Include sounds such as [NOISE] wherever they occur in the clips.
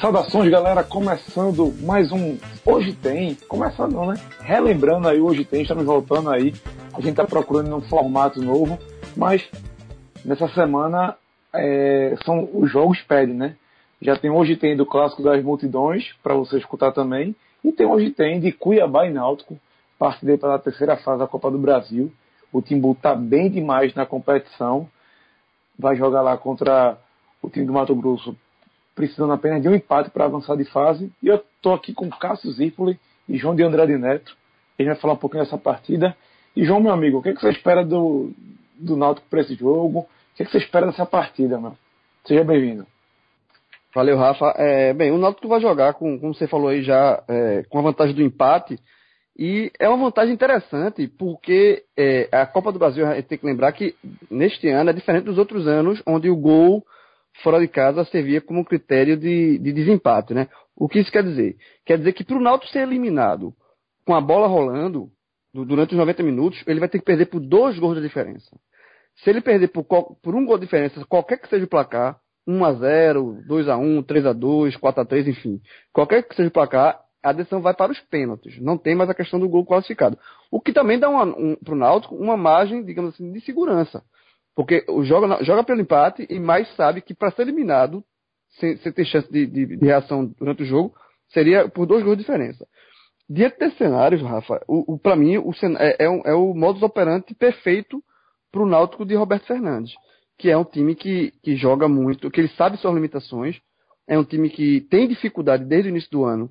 Saudações, galera, começando mais um Hoje Tem, começando né? Relembrando aí, Hoje Tem, estamos voltando aí, a gente tá procurando um formato novo, mas nessa semana é, são os jogos pedem, né? Já tem Hoje Tem do Clássico das Multidões, para você escutar também, e tem Hoje Tem de Cuiabá e Náutico, partida pela terceira fase da Copa do Brasil. O Timbu tá bem demais na competição, vai jogar lá contra o time do Mato Grosso precisando apenas de um empate para avançar de fase. E eu estou aqui com Cássio Zipoli e João de Andrade Neto. Gente vai falar um pouquinho dessa partida. E João, meu amigo, o que, é que você espera do, do Náutico para esse jogo? O que, é que você espera dessa partida, meu? Seja bem-vindo. Valeu, Rafa. É, bem, o Náutico vai jogar, com, como você falou aí já, é, com a vantagem do empate. E é uma vantagem interessante, porque é, a Copa do Brasil, a gente tem que lembrar que neste ano é diferente dos outros anos, onde o gol fora de casa servia como critério de, de desempate, né? O que isso quer dizer? Quer dizer que para o Náutico ser eliminado com a bola rolando durante os 90 minutos, ele vai ter que perder por dois gols de diferença. Se ele perder por, por um gol de diferença, qualquer que seja o placar, 1 a 0 2 a 1 3 a 2 4 a 3 enfim, qualquer que seja o placar, a decisão vai para os pênaltis. Não tem mais a questão do gol classificado. O que também dá um, para o Náutico uma margem, digamos assim, de segurança. Porque joga, joga pelo empate e mais sabe que para ser eliminado, sem, sem, ter chance de, de, de, reação durante o jogo, seria por dois gols de diferença. Diante desses cenários, Rafa, o, o para mim o, é, é, um, é, o modus operandi perfeito para o Náutico de Roberto Fernandes, que é um time que, que joga muito, que ele sabe suas limitações, é um time que tem dificuldade desde o início do ano,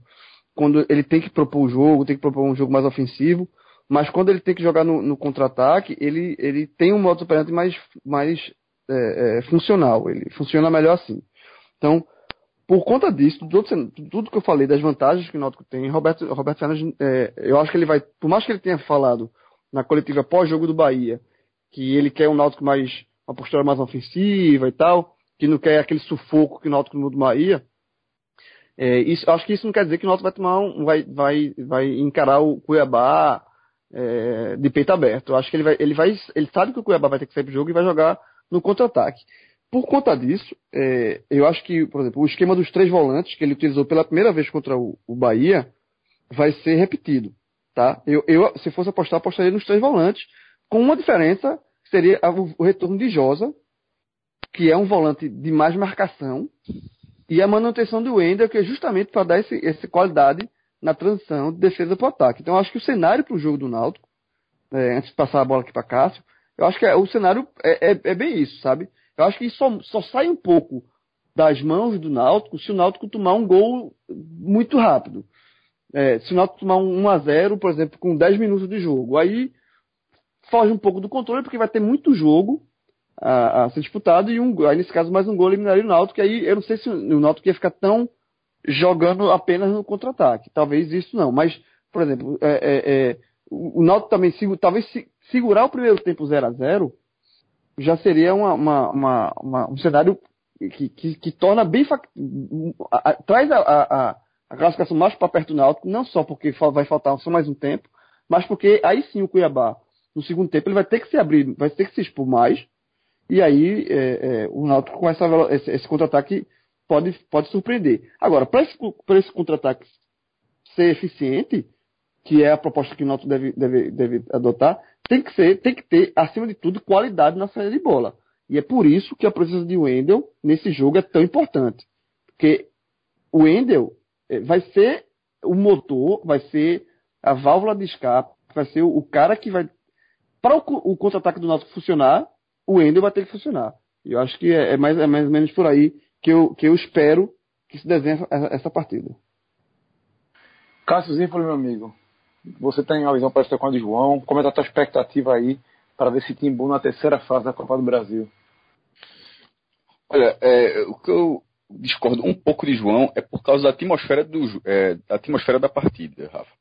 quando ele tem que propor o jogo, tem que propor um jogo mais ofensivo, mas quando ele tem que jogar no, no contra-ataque, ele, ele tem um modo operante mais, mais é, é, funcional. Ele funciona melhor assim. Então, por conta disso, tudo, tudo que eu falei das vantagens que o Náutico tem, Roberto, Roberto Fernandes, é, eu acho que ele vai, por mais que ele tenha falado na coletiva pós-jogo do Bahia, que ele quer um Náutico mais, uma postura mais ofensiva e tal, que não quer aquele sufoco que o Náutico no do Bahia, é, isso, acho que isso não quer dizer que o Náutico vai tomar um, vai, vai, vai encarar o Cuiabá é, de peito aberto. Acho que ele vai, ele vai, ele sabe que o Cuiabá vai ter que sair pro jogo e vai jogar no contra-ataque. Por conta disso, é, eu acho que, por exemplo, o esquema dos três volantes que ele utilizou pela primeira vez contra o, o Bahia vai ser repetido, tá? Eu, eu, se fosse apostar, apostaria nos três volantes, com uma diferença, seria o, retorno de Josa, que é um volante de mais marcação, e a manutenção do Wender, que é justamente para dar esse, essa qualidade na transição de defesa para o ataque. Então, acho que o cenário para o jogo do Náutico, é, antes de passar a bola aqui para Cássio, eu acho que é, o cenário é, é, é, bem isso, sabe? Eu acho que só, só sai um pouco das mãos do Náutico se o Náutico tomar um gol muito rápido. É, se o Náutico tomar um 1x0, por exemplo, com 10 minutos de jogo, aí foge um pouco do controle, porque vai ter muito jogo a, a ser disputado, e um, aí nesse caso mais um gol eliminaria o Náutico, que aí eu não sei se o Náutico ia ficar tão jogando apenas no contra-ataque. Talvez isso não. Mas, por exemplo, é, é, é, o Náutico também, talvez segurar o primeiro tempo 0 a 0 já seria uma, uma, uma, um cenário que, que, que, torna bem. traz a, a, a, classificação mais para perto do Náutico, não só porque vai faltar só mais um tempo, mas porque aí sim o Cuiabá, no segundo tempo, ele vai ter que se abrir, vai ter que se expor mais. E aí é, é, o Náutico com essa, esse, esse contra-ataque pode, pode surpreender. Agora, para esse, esse contra-ataque ser eficiente, que é a proposta que o Náutico deve, deve, deve adotar, tem que, ser, tem que ter, acima de tudo, qualidade na saída de bola. E é por isso que a presença de Wendel nesse jogo é tão importante. Porque o Wendel eh, vai ser o motor, vai ser a válvula de escape, vai ser o, cara que vai. Para o, o contra-ataque do Náutico funcionar, o Wendel vai ter que funcionar. Eu acho que é, é, mais, é mais ou menos por aí que eu, que eu espero que se desenhe essa partida. Cássio Zinfoli, meu amigo, você tem a visão parecida com a de João. Como é a tua expectativa aí para ver esse Timbu na terceira fase da Copa do Brasil? Olha, é, o que eu discordo um pouco de João é por causa da atmosfera, do, é, da, atmosfera da partida, Rafa.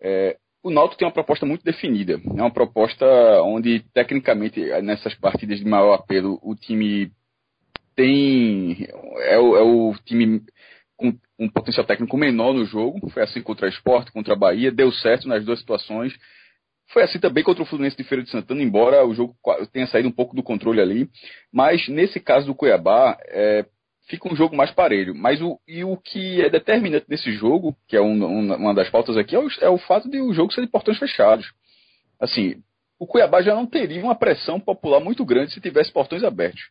É, o Náutico tem uma proposta muito definida. É uma proposta onde, tecnicamente, nessas partidas de maior apelo, o time tem. É o, é o time com um potencial técnico menor no jogo. Foi assim contra a Sport, contra a Bahia, deu certo nas duas situações. Foi assim também contra o Fluminense de Feira de Santana, embora o jogo tenha saído um pouco do controle ali. Mas nesse caso do Cuiabá, é, fica um jogo mais parelho. Mas o, e o que é determinante nesse jogo, que é um, um, uma das pautas aqui, é o, é o, fato de o jogo ser de portões fechados. Assim, o Cuiabá já não teria uma pressão popular muito grande se tivesse portões abertos.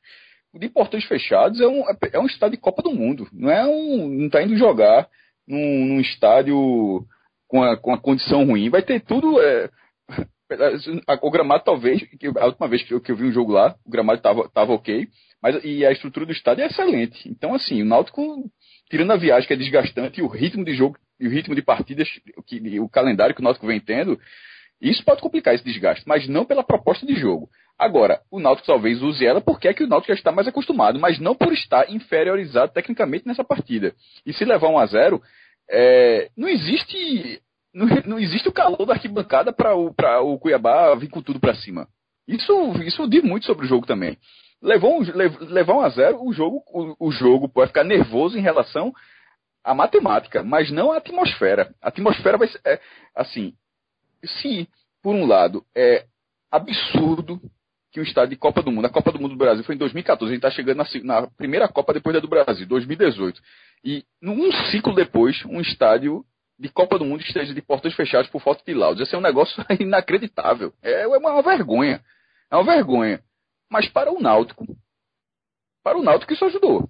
O de portões fechados é um, é um estádio de Copa do Mundo. Não é um. não está indo jogar num, num, estádio com a, com a condição ruim. Vai ter tudo. É, [LAUGHS] o gramado talvez, a última vez que eu, que eu vi um jogo lá, o gramado estava tava ok, mas e a estrutura do estádio é excelente. Então, assim, o Náutico, tirando a viagem que é desgastante e o ritmo de jogo e o ritmo de partidas, que, o calendário que o Náutico vem tendo, isso pode complicar esse desgaste, mas não pela proposta de jogo. Agora, o Náutico talvez use ela porque é que o Náutico já está mais acostumado, mas não por estar inferiorizado tecnicamente nessa partida. E se levar 1 a 0 é, não existe não, não, existe o calor da arquibancada para o, o Cuiabá vir com tudo para cima. Isso, isso diz muito sobre o jogo também levou um, levar um a zero, o jogo, o, o jogo pode ficar nervoso em relação à matemática, mas não à atmosfera. A atmosfera vai ser, é, assim, se por um lado é absurdo que o estádio de Copa do Mundo, a Copa do Mundo do Brasil foi em 2014, a gente está chegando na, na, primeira Copa depois da do Brasil, 2018. E num ciclo depois, um estádio de Copa do Mundo esteja de portas fechadas por falta de laudos. Esse é um negócio [LAUGHS] inacreditável. É, é uma vergonha. É uma vergonha. Mas para o Náutico, para o Náutico isso ajudou.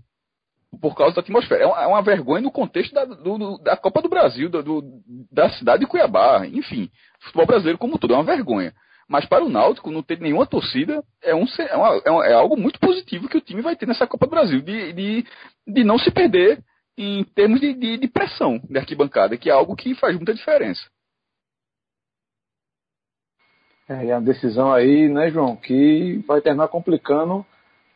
Por causa da atmosfera. É uma, é uma vergonha no contexto da, do, da Copa do Brasil, do, da cidade de Cuiabá, enfim. Futebol brasileiro como tudo, é uma vergonha. Mas para o Náutico, não ter nenhuma torcida é, um, é, é, uma, é, algo muito positivo que o time vai ter nessa Copa do Brasil, de, de, de não se perder em termos de, de, de pressão de arquibancada, que é algo que faz muita diferença. É, a decisão aí, né, João, que vai terminar complicando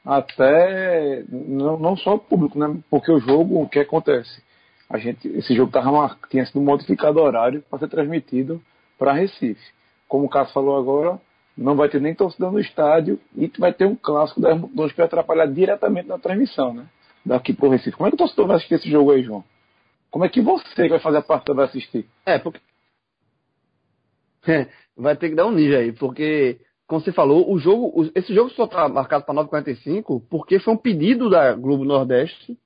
até não, não só o público, né? Porque o jogo, o que acontece? A gente, esse jogo tava, tinha sido modificado horário para ser transmitido para Recife. Como o Cássio falou agora, não vai ter nem torcida no estádio e vai ter um clássico das duas que vai atrapalhar diretamente na transmissão, né? Daqui pro Recife. Como é que o torcedor vai assistir esse jogo aí, João? Como é que você que vai fazer a partida vai assistir? É, porque [LAUGHS] vai ter que dar um ninja aí, porque, como você falou, o jogo, esse jogo só está marcado para 9h45 porque foi um pedido da Globo Nordeste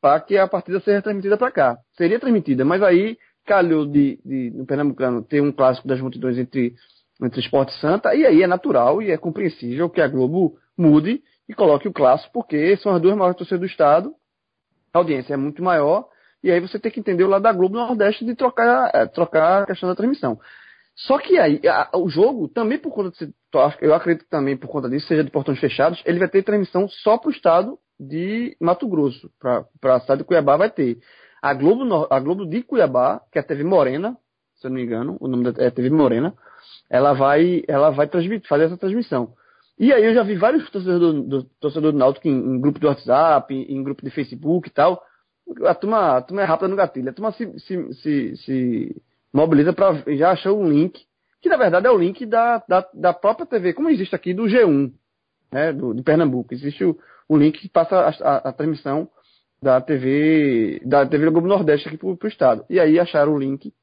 para que a partida seja transmitida para cá. Seria transmitida, mas aí calhou de, de, no Pernambucano ter um clássico das multidões entre, entre Esporte Santa, e aí é natural e é compreensível que a Globo mude e coloque o clássico, porque são as duas maiores torcidas do Estado, a audiência é muito maior, e aí você tem que entender o lado da Globo Nordeste de trocar, é, trocar a questão da transmissão. Só que aí, a, o jogo, também por conta de eu acredito também por conta disso, seja de portões fechados, ele vai ter transmissão só para o estado de Mato Grosso. Para a cidade de Cuiabá vai ter. A Globo, a Globo de Cuiabá, que é a TV Morena, se eu não me engano, o nome da é TV Morena, ela vai, ela vai transmitir, fazer essa transmissão. E aí eu já vi vários torcedores do, do, torcedor do Náutico em, em, grupo de WhatsApp, em, em, grupo de Facebook e tal. A turma, a turma é rápida no gatilho. A turma se, se, se, se mobiliza para já achou um link, que na verdade é o link da, da, da própria TV, como existe aqui do G1, né, do, de Pernambuco. Existe o, o link que passa a, a, a, transmissão da TV da TV Globo Nordeste aqui para o estado. E aí acharam o link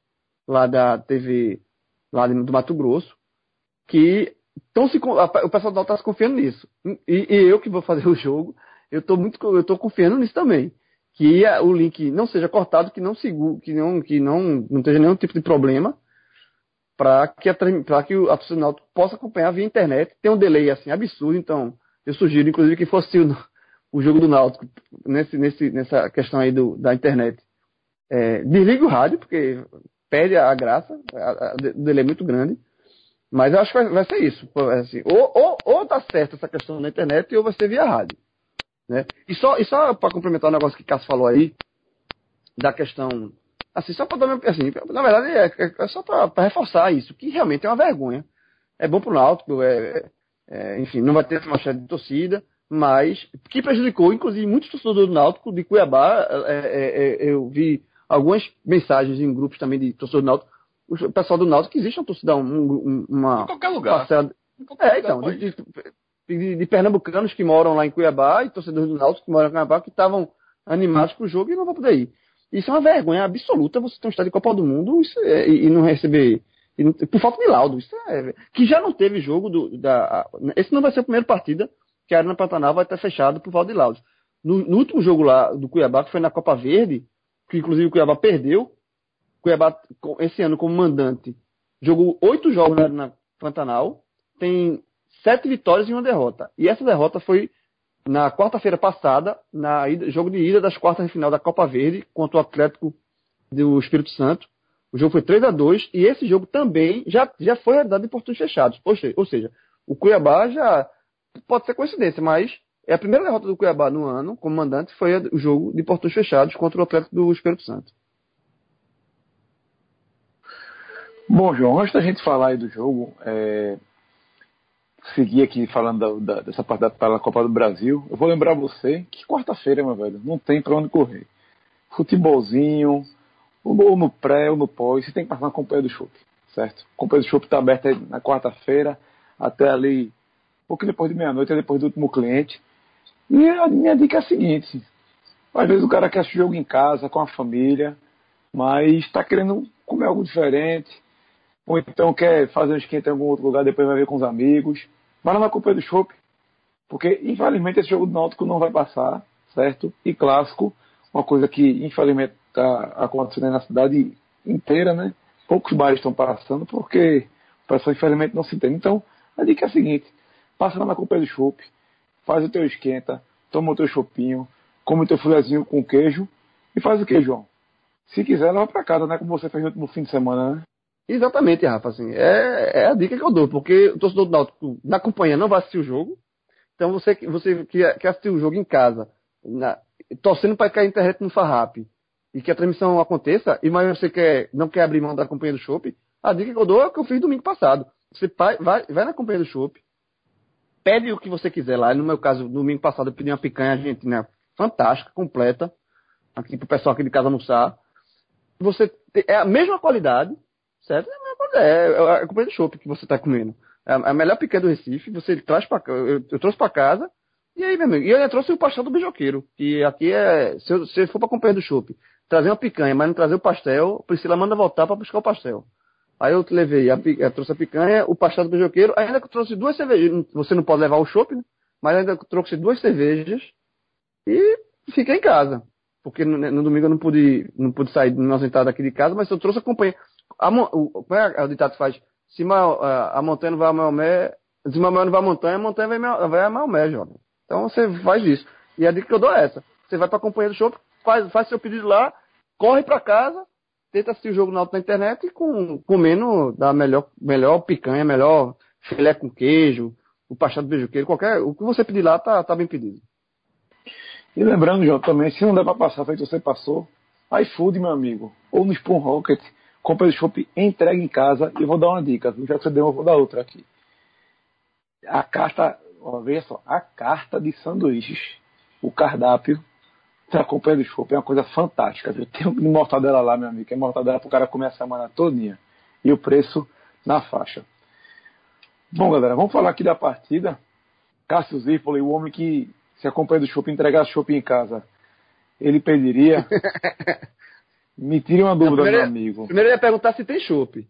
lá da TV lá do Mato Grosso, que então se, o pessoal está se confiando nisso. E, e, eu que vou fazer o jogo, eu estou muito eu estou confiando nisso também que o link não seja cortado, que não segure, que não, que não, não tenha nenhum tipo de problema, para que a, para que o aficionado possa acompanhar via internet. Tem um delay assim absurdo, então eu sugiro, inclusive, que fosse o, o jogo do Náutico nesse, nesse, nessa questão aí do, da internet. É, desliga o rádio, porque perde a graça, o delay é muito grande. Mas eu acho que vai, vai ser isso. Assim, ou, ou, ou tá certo essa questão na internet, ou vai ser via rádio. Né? E só, e só para complementar o negócio que o Cássio falou aí, da questão. Assim, só para dar assim, na verdade é, é, é só para reforçar isso, que realmente é uma vergonha. É bom para o Náutico, é, é, enfim, não vai ter essa manchete de torcida, mas que prejudicou, inclusive, muitos torcedores do Náutico de Cuiabá. É, é, é, eu vi algumas mensagens em grupos também de torcedores do Náutico. O pessoal do Náutico que existe uma torcida, um, um, uma. Em qualquer lugar. Parcela, em qualquer é, lugar então, de, de, de, de, pernambucanos que moram lá em Cuiabá e torcedores do Náutico que moram em Cuiabá que estavam animados pro jogo e não vão poder ir. Isso é uma vergonha absoluta você ter um estádio de Copa do Mundo é, e, e, não receber. E por falta de laudo. Isso é, que já não teve jogo do, da. Esse não vai ser a primeira partida que a Arena Pantanal vai estar fechado por falta de laudo. No, no, último jogo lá do Cuiabá, que foi na Copa Verde, que inclusive o Cuiabá perdeu, Cuiabá, esse ano como mandante, jogou oito jogos na Pantanal, tem sete vitórias e uma derrota. E essa derrota foi na quarta-feira passada, na ida, jogo de ida das quartas de final da Copa Verde contra o Atlético do Espírito Santo. O jogo foi 3 a 2 e esse jogo também já, já foi realidade em portões fechados. Ou seja, ou seja, o Cuiabá já pode ser coincidência, mas é a primeira derrota do Cuiabá no ano, como mandante, foi o jogo de portões fechados contra o Atlético do Espírito Santo. Bom, João, antes da gente falar aí do jogo, é, seguir aqui falando da, da, dessa parte da Copa do Brasil, eu vou lembrar você que quarta-feira, meu velho, não tem pra onde correr. Futebolzinho, ou no pré ou no pós, você tem que passar na companhia do Chopp, certo? A companhia do Chopp tá aberta na quarta-feira até ali, um pouquinho depois de meia-noite, depois do último cliente. E a minha dica é a seguinte: às vezes o cara quer assistir jogo em casa, com a família, mas está querendo comer algo diferente, ou então quer fazer um esquenta em algum outro lugar, depois vai ver com os amigos. Vai lá na companhia do Chopp, porque infelizmente esse jogo do Náutico não vai passar, certo? E clássico, uma coisa que infelizmente está acontecendo na cidade inteira, né? Poucos bares estão passando porque o pessoal infelizmente não se entende. Então, a dica é a seguinte: passa lá na companhia do Chopp, faz o teu esquenta, toma o teu chopinho, come o teu filezinho com queijo e faz o que, João? Se quiser, leva para casa, né? Como você fez no último fim de semana, né? Exatamente, Rafa. Assim, é, é a dica que eu dou, porque o torcedor do Náutico na companhia não vai assistir o jogo. Então você, você que quer assistir o jogo em casa, na, torcendo para que a internet não farrape e que a transmissão aconteça, e mas você quer, não quer abrir mão da companhia do Chopp, a dica que eu dou é o que eu fiz domingo passado. Você vai, vai, vai na companhia do Chopp, pede o que você quiser lá. No meu caso, domingo passado, eu pedi uma picanha argentina fantástica, completa, aqui pro pessoal aqui de casa almoçar. Você é a mesma qualidade, certo? É, é, é a companhia do chopp que você está comendo. É a melhor picanha do Recife, você traz para eu, eu trouxe para casa, e aí, meu amigo, e eu ainda trouxe o pastel do beijoqueiro, que aqui é, se eu, se for para companhia do chopp, trazer uma picanha, mas não trazer o pastel, Priscila manda voltar para buscar o pastel. Aí eu levei, a, eu trouxe a picanha, o pastel do beijoqueiro, ainda trouxe duas cervejas, você não pode levar o chopp, né? Mas ainda trouxe duas cervejas e fiquei em casa. Porque no, no, domingo eu não pude, não pude sair, não ausentar daqui de casa, mas eu trouxe a companhia a, o, como é o ditado que faz? Se a, a montanha não vai a Maomé, se Maomé não vai a montanha, a montanha vai, a Maomé, jovem. Então você faz isso. E a dica que eu dou é essa. Você vai para a companhia do show, faz, faz seu pedido lá, corre para casa, tenta assistir o jogo na, internet e com, comendo da melhor, melhor picanha, melhor filé com queijo, o pastel do beijoqueiro, qualquer. O que você pedir lá tá, tá bem pedido. E lembrando, João, também, se não der para passar feito você passou, iFood, meu amigo, ou no Spoon Rocket, compra o chopp, entrega em casa e vou dar uma dica, já que você deu, eu vou dar outra aqui. A carta, ó, veja só, a carta de sanduíches, o cardápio da companhia do chopp é uma coisa fantástica, viu? Tem um mortadela lá, meu amigo, é mortadela para o cara comer a semana todinha. E o preço na faixa. Bom, galera, vamos falar aqui da partida. Cássio Zirpoli, o homem que se a companhia do chopp entregasse chopp em casa, ele pediria [LAUGHS] Me tire uma dúvida, meu amigo. Primeiro ele ia perguntar se tem chopp.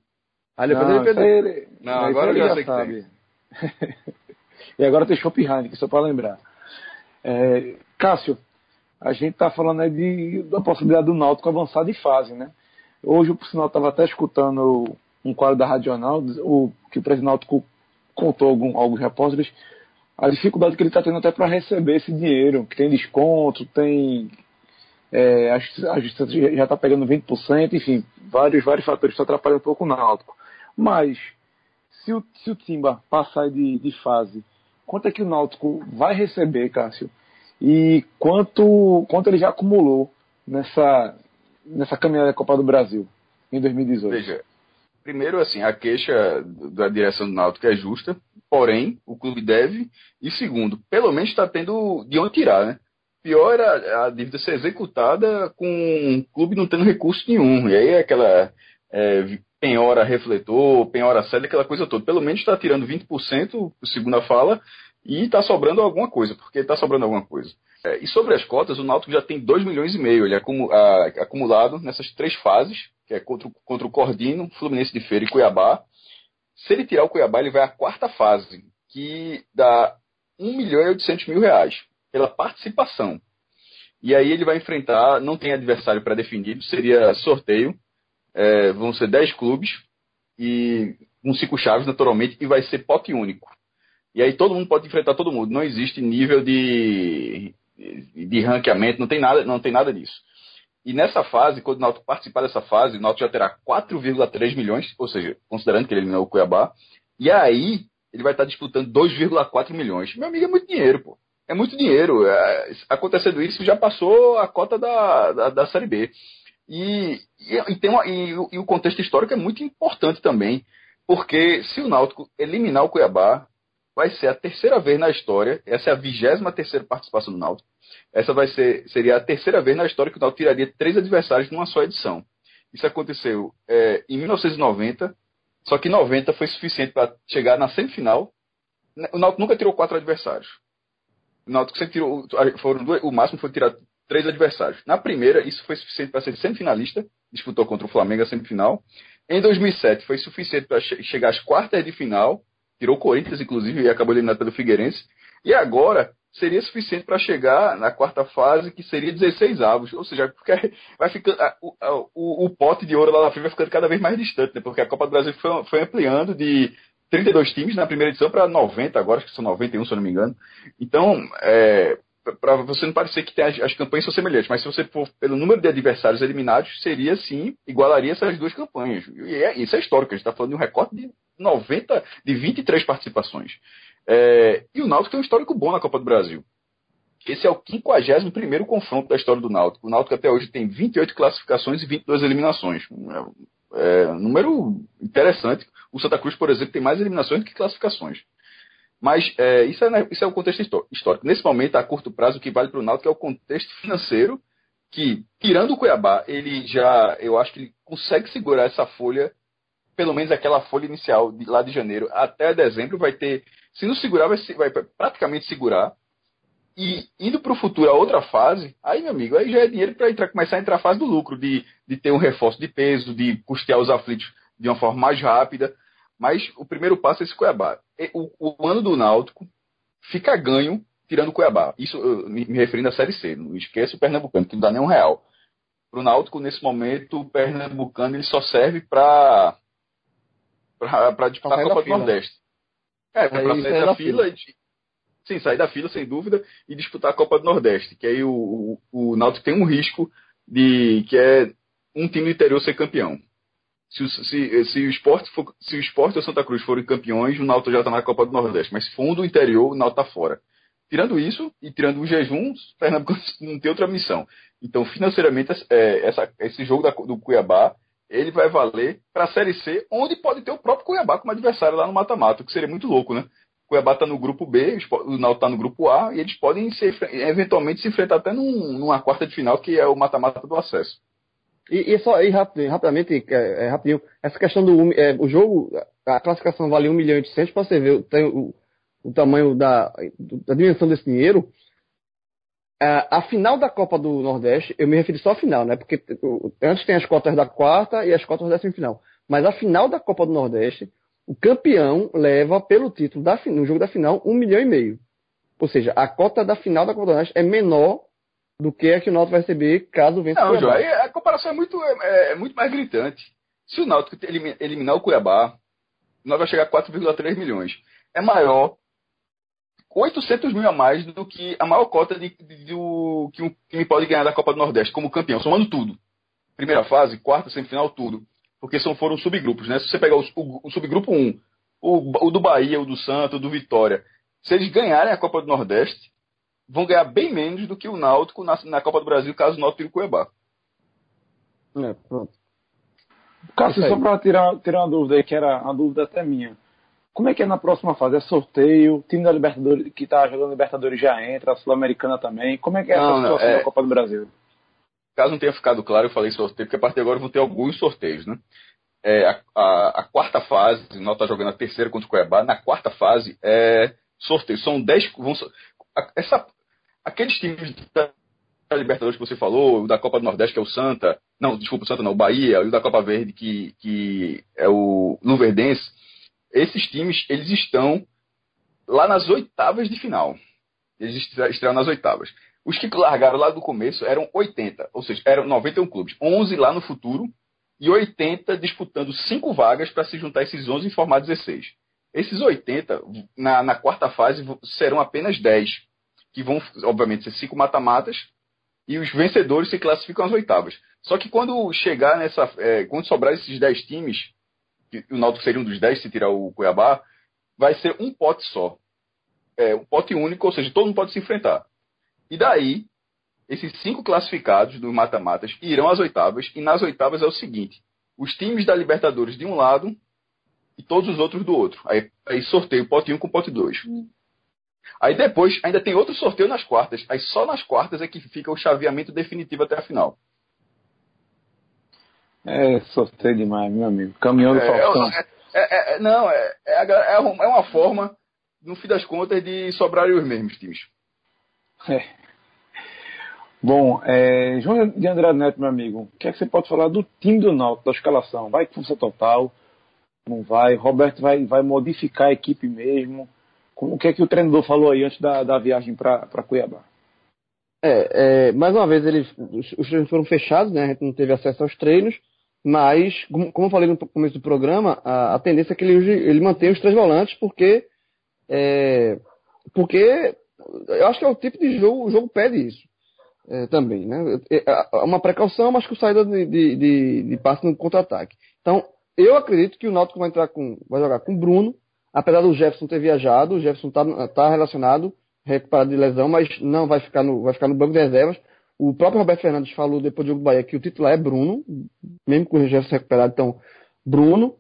Aí depois não, ele Ele... Não, agora ele já, já sabe. [LAUGHS] e agora tem chopp Heineken, só para lembrar. É, Cássio, a gente está falando aí de, da possibilidade do Náutico avançar de fase, né? Hoje, por sinal, estava até escutando um quadro da Radional, o, que o presidente Náutico contou algum, alguns repórteres, a dificuldade que ele está tendo até para receber esse dinheiro, que tem desconto, tem é, a, justiça já está pegando 20%, enfim, vários, vários fatores que atrapalham um pouco o Náutico. Mas, se o, se o Timba passar de, de fase, quanto é que o Náutico vai receber, Cássio? E quanto, quanto ele já acumulou nessa, nessa caminhada da Copa do Brasil em 2018? Veja, primeiro, assim, a queixa da direção do Náutico é justa, porém, o clube deve. E segundo, pelo menos está tendo de onde tirar, né? Pior era a dívida ser executada com um clube não tendo recurso nenhum. E aí é aquela é, penhora refletor, penhora sede, aquela coisa toda. Pelo menos está tirando 20%, segundo a fala, e está sobrando alguma coisa, porque está sobrando alguma coisa. É, e sobre as cotas, o Náutico já tem 2 milhões e meio, ele é acumulado nessas três fases, que é contra, contra o Cordino, Fluminense de Feira e Cuiabá. Se ele tirar o Cuiabá, ele vai à quarta fase, que dá 1 milhão e 800 mil reais, pela participação. E aí ele vai enfrentar, não tem adversário pré-definido, seria sorteio, é, vão ser 10 clubes, e com cinco chaves, naturalmente, e vai ser pote único. E aí todo mundo pode enfrentar todo mundo. Não existe nível de, de ranqueamento, não tem nada, não tem nada disso. E nessa fase, quando o Náutico participar dessa fase, o Náutico já terá 4,3 milhões, ou seja, considerando que ele eliminou o Cuiabá, e aí ele vai estar disputando 2,4 milhões. Meu amigo, é muito dinheiro, pô. É muito dinheiro. É, acontecendo isso, já passou a cota da, da, da Série B. E, e, e, tem uma, e, e o contexto histórico é muito importante também, porque se o Náutico eliminar o Cuiabá, vai ser a terceira vez na história, essa é a vigésima terceira participação do Náutico, essa vai ser, seria a terceira vez na história que o Náutico tiraria três adversários numa só edição. Isso aconteceu é, em 1990, só que 90 foi suficiente para chegar na semifinal. O Náutico nunca tirou quatro adversários. O Náutico sempre tirou, foram o máximo foi tirar três adversários. Na primeira, isso foi suficiente para ser semifinalista, disputou contra o Flamengo a semifinal. Em 2007, foi suficiente para che chegar às quartas de final, tirou Corinthians, inclusive, e acabou eliminado pelo Figueirense. E agora, seria suficiente para chegar na quarta fase, que seria 16 avos. Ou seja, porque [LAUGHS] vai ficando, a, o, o, pote de ouro lá na frente vai ficando cada vez mais distante, né? porque a Copa do Brasil foi, foi ampliando de 32 times na primeira edição para 90, agora acho que são 91, se eu não me engano. Então, é, para você não parecer que as, as, campanhas são semelhantes, mas se você for pelo número de adversários eliminados, seria sim, igualaria essas duas campanhas. E é, isso é histórico, a gente está falando de um recorde de 90, de 23 participações. É, e o Náutico tem um histórico bom na Copa do Brasil. Esse é o 51 confronto da história do Náutico. O Náutico até hoje tem 28 classificações e 22 eliminações. É, número interessante. O Santa Cruz, por exemplo, tem mais eliminações do que classificações. Mas é, isso, é, isso, é, o contexto histórico. Nesse momento, a curto prazo, o que vale para o Náutico é o contexto financeiro, que, tirando o Cuiabá, ele já, eu acho que ele consegue segurar essa folha, pelo menos aquela folha inicial de lá de janeiro até dezembro, vai ter, se não segurar, vai, vai praticamente segurar. E indo para o futuro, a outra fase, aí, meu amigo, aí já é dinheiro para começar a entrar a fase do lucro, de, de ter um reforço de peso, de custear os aflitos de uma forma mais rápida. Mas o primeiro passo é esse Cuiabá. O, o ano do Náutico fica ganho tirando o Cuiabá. Isso me, me referindo à Série C. Não esqueça o Pernambucano, que não dá nem um real. Para o Náutico, nesse momento, o Pernambucano ele só serve para para disputar a Copa do Nordeste. É, para sair da, da fila. fila. Sim, sair da fila, sem dúvida, e disputar a Copa do Nordeste. Que aí o, o, o Náutico tem um risco de que é um time do interior ser campeão. Se, se, se, o esporte for, se o esporte ou Santa Cruz forem campeões, o Náutico já está na Copa do Nordeste. Mas se for um do interior, o Náutico está fora. Tirando isso, e tirando o jejum, o Pernambuco [LAUGHS] não tem outra missão. Então, financeiramente, é, essa, esse jogo da, do Cuiabá, ele vai valer para a Série C, onde pode ter o próprio Cuiabá como adversário lá no mata-mata, que seria muito louco, né? Cuiabá está no grupo B, o Náutico está no grupo A, e eles podem se, eventualmente se enfrentar até num, numa quarta de final, que é o mata-mata do acesso. E, e só aí rapidamente, é, é, rapidinho, essa questão do é, o jogo, a classificação vale 1 milhão e 800, para você ver tem o, o tamanho da, da dimensão desse dinheiro. É, a final da Copa do Nordeste, eu me refiro só à final, né? Porque antes tem as cotas da quarta e as cotas da semifinal. Mas a final da Copa do Nordeste, o campeão leva pelo título da, no jogo da final um milhão e meio. Ou seja, a cota da final da Copa do Nordeste é menor do que a que o Náutico vai receber caso vença não, o Cuiabá. Não, a comparação é muito, é, é, muito mais gritante. Se o Náutico eliminar o Cuiabá, nós vai chegar a 4,3 milhões. É maior, 800 mil a mais do que a maior cota de, de, de, do, que um time pode ganhar da Copa do Nordeste como campeão, somando tudo. Primeira fase, quarta, semifinal, tudo. Porque são, foram subgrupos, né? Se você pegar o, o, o subgrupo 1, o, o do Bahia, o do Santos, o do Vitória, se eles ganharem a Copa do Nordeste, vão ganhar bem menos do que o Náutico na, na Copa do Brasil, caso o Náutico tire o Cuiabá. É, pronto. Cássio, só para tirar, tirar uma dúvida aí, que era uma dúvida até minha. Como é que é na próxima fase? É sorteio? O time da Libertadores que está jogando Libertadores já entra, a Sul-Americana também. Como é que é não, essa situação é... da Copa do Brasil? Caso não tenha ficado claro, eu falei sorteio, porque a partir de agora vão ter alguns sorteios, né? É, a, a, a, quarta fase, nós está jogando a terceira contra o Cuiabá, na quarta fase é sorteio. São 10. Vão, essa, aqueles times da Libertadores que você falou, o da Copa do Nordeste, que é o Santa, não, desculpa, o Santa não, o Bahia, e o da Copa Verde, que, que é o Luverdense, esses times, eles estão lá nas oitavas de final. Eles estrearam nas oitavas. Os que largaram lá do começo eram 80, ou seja, eram 91 clubes, 11 lá no futuro e 80 disputando 5 vagas para se juntar esses 11 e formar 16. Esses 80, na, na quarta fase, serão apenas 10, que vão, obviamente, ser 5 mata-matas, e os vencedores se classificam às oitavas. Só que quando chegar nessa. É, quando sobrar esses 10 times, o Náutico seria um dos 10 se tirar o Cuiabá, vai ser um pote só. É, um pote único, ou seja, todo mundo pode se enfrentar. E daí, esses cinco classificados dos mata-matas irão às oitavas, e nas oitavas é o seguinte: os times da Libertadores de um lado e todos os outros do outro. Aí, aí sorteio pote 1 um com pote 2. Hum. Aí depois ainda tem outro sorteio nas quartas. Aí só nas quartas é que fica o chaveamento definitivo até a final. É sorteio demais, meu amigo. Caminhão do é, Falcão. É, é, é, não, é, é, é, uma forma, no fim das contas, de sobrarem os mesmos times. É. Bom, é, João de André Neto, meu amigo, o que é que você pode falar do time do Náutico, da escalação? Vai com força total? Não vai? Roberto vai, vai modificar a equipe mesmo? O que é que o treinador falou aí antes da, da viagem para Cuiabá? É, é, mais uma vez, eles, os, os, treinos foram fechados, né? A gente não teve acesso aos treinos, mas, como eu falei no começo do programa, a, a tendência é que ele, ele mantenha os três volantes, porque, é, porque eu acho que é o tipo de jogo, o jogo pede isso é, também, né? É, é, uma precaução, mas com saída de, de, de, de passe no contra-ataque. Então, eu acredito que o Náutico vai entrar com, vai jogar com Bruno, apesar do Jefferson ter viajado, o Jefferson está tá relacionado, recuperado de lesão, mas não vai ficar no, vai ficar no banco de reservas. O próprio Roberto Fernandes falou depois do jogo do Bahia que o titular é Bruno, mesmo com o Jefferson recuperado, então Bruno,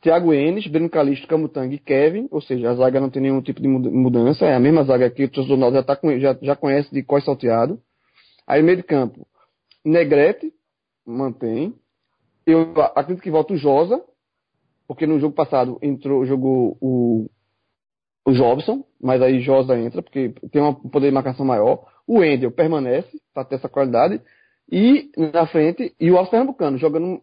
Thiago Enes, Breno Calixto, Camutang e Kevin, ou seja, a zaga não tem nenhum tipo de mudança, é a mesma zaga que o torcedor já, tá, já, já conhece de Cois Salteado. Aí, meio de campo, Negrete, mantém. Eu acredito que volta o Josa, porque no jogo passado entrou, jogou o, o Jobson, mas aí Josa entra, porque tem um poder de marcação maior. O Endel permanece, para ter essa qualidade. E na frente, e o Alves Pernambucano, jogando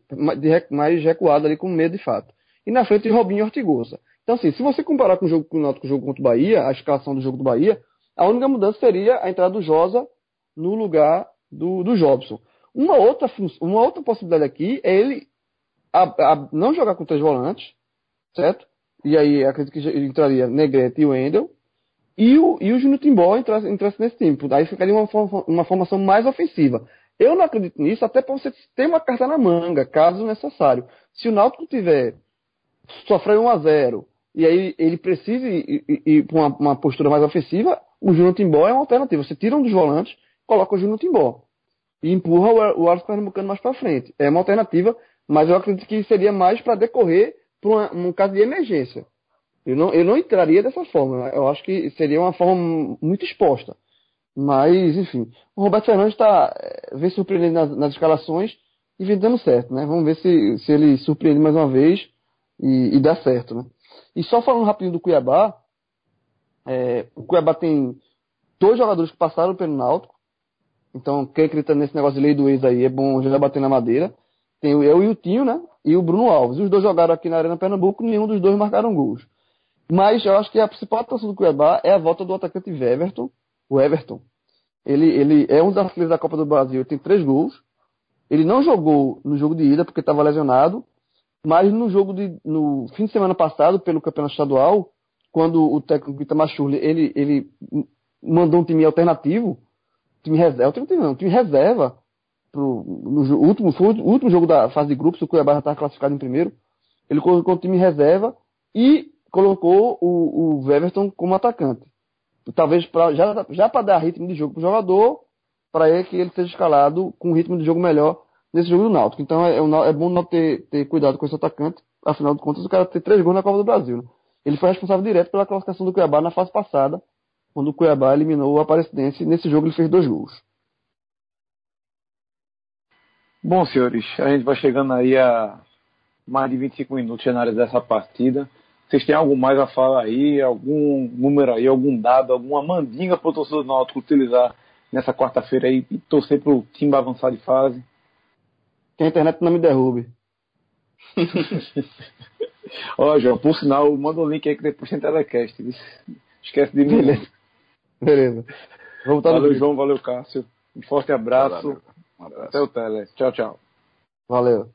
mais recuado ali com medo de fato. E na frente, Robinho Ortigosa. Então, assim, se você comparar com o jogo, com o jogo contra o Bahia, a escalação do jogo do Bahia, a única mudança seria a entrada do Josa no lugar do, do Jobson. Uma outra, uma outra possibilidade aqui é ele a, a não jogar com três volantes, certo? E aí acredito que entraria Negrete e Wendel. E o, e o Júnior Timbó entrasse, entrasse nesse time. Aí ficaria uma, uma formação mais ofensiva. Eu não acredito nisso, até para você ter uma carta na manga, caso necessário. Se o Náutico tiver sofrer 1 a 0 e aí ele precisa ir, ir, ir para uma, uma, postura mais ofensiva, o Júnior Timbó é uma alternativa. Você tira um dos volantes coloca o Júnior Timbó. E empurra o, Arthur Pernambucano mais para frente. É uma alternativa, mas eu acredito que seria mais para decorrer para um caso de emergência. Eu não, eu não entraria dessa forma. Eu acho que seria uma forma muito exposta. Mas, enfim, o Roberto Fernandes está eh, vem surpreendendo nas, nas, escalações e vem dando certo, né? Vamos ver se, se ele surpreende mais uma vez e, e dá certo, né? E só falando rapidinho do Cuiabá, é, o Cuiabá tem dois jogadores que passaram pelo Náutico, então, quem acredita nesse negócio de lei do ex aí, é bom já bater na madeira. Tem eu e o Tinho, né? E o Bruno Alves. Os dois jogaram aqui na Arena Pernambuco, nenhum dos dois marcaram gols. Mas eu acho que a principal atuação do Cuiabá é a volta do atacante Everton, o Everton. Ele, ele é um dos artilheiros da Copa do Brasil, tem três gols. Ele não jogou no jogo de ida porque estava lesionado, mas no jogo de no fim de semana passado pelo Campeonato Estadual, quando o técnico Schurli, ele ele mandou um time alternativo, time reserva, o time não, time reserva pro, no último, foi o último jogo da fase de grupos, o Cuiabá já estava classificado em primeiro. Ele colocou o time reserva e colocou o, o Everton como atacante. Talvez pra, já, já para dar ritmo de jogo para o jogador, para ele que ele seja escalado com um ritmo de jogo melhor nesse jogo do Náutico. Então é, é, é bom não ter, ter cuidado com esse atacante, afinal de contas o cara tem três gols na Copa do Brasil. Né? Ele foi responsável direto pela classificação do Cuiabá na fase passada, quando o Cuiabá eliminou o Aparecidense. Nesse jogo ele fez dois gols. Bom, senhores, a gente vai chegando aí a mais de 25 minutos de análise dessa partida. Vocês têm algo mais a falar aí? Algum número aí, algum dado, alguma mandinga para o torcedor náutico utilizar nessa quarta-feira aí e torcer pro time avançar de fase. Que a internet não me derrube. [LAUGHS] Ó, João, por sinal, manda um link aí que depois tem telecast. Esquece de mim. Beleza. Beleza. Vamos valeu, João. Valeu, Cássio. Um forte abraço. Um abraço. Até o tele. Tchau, tchau. Valeu.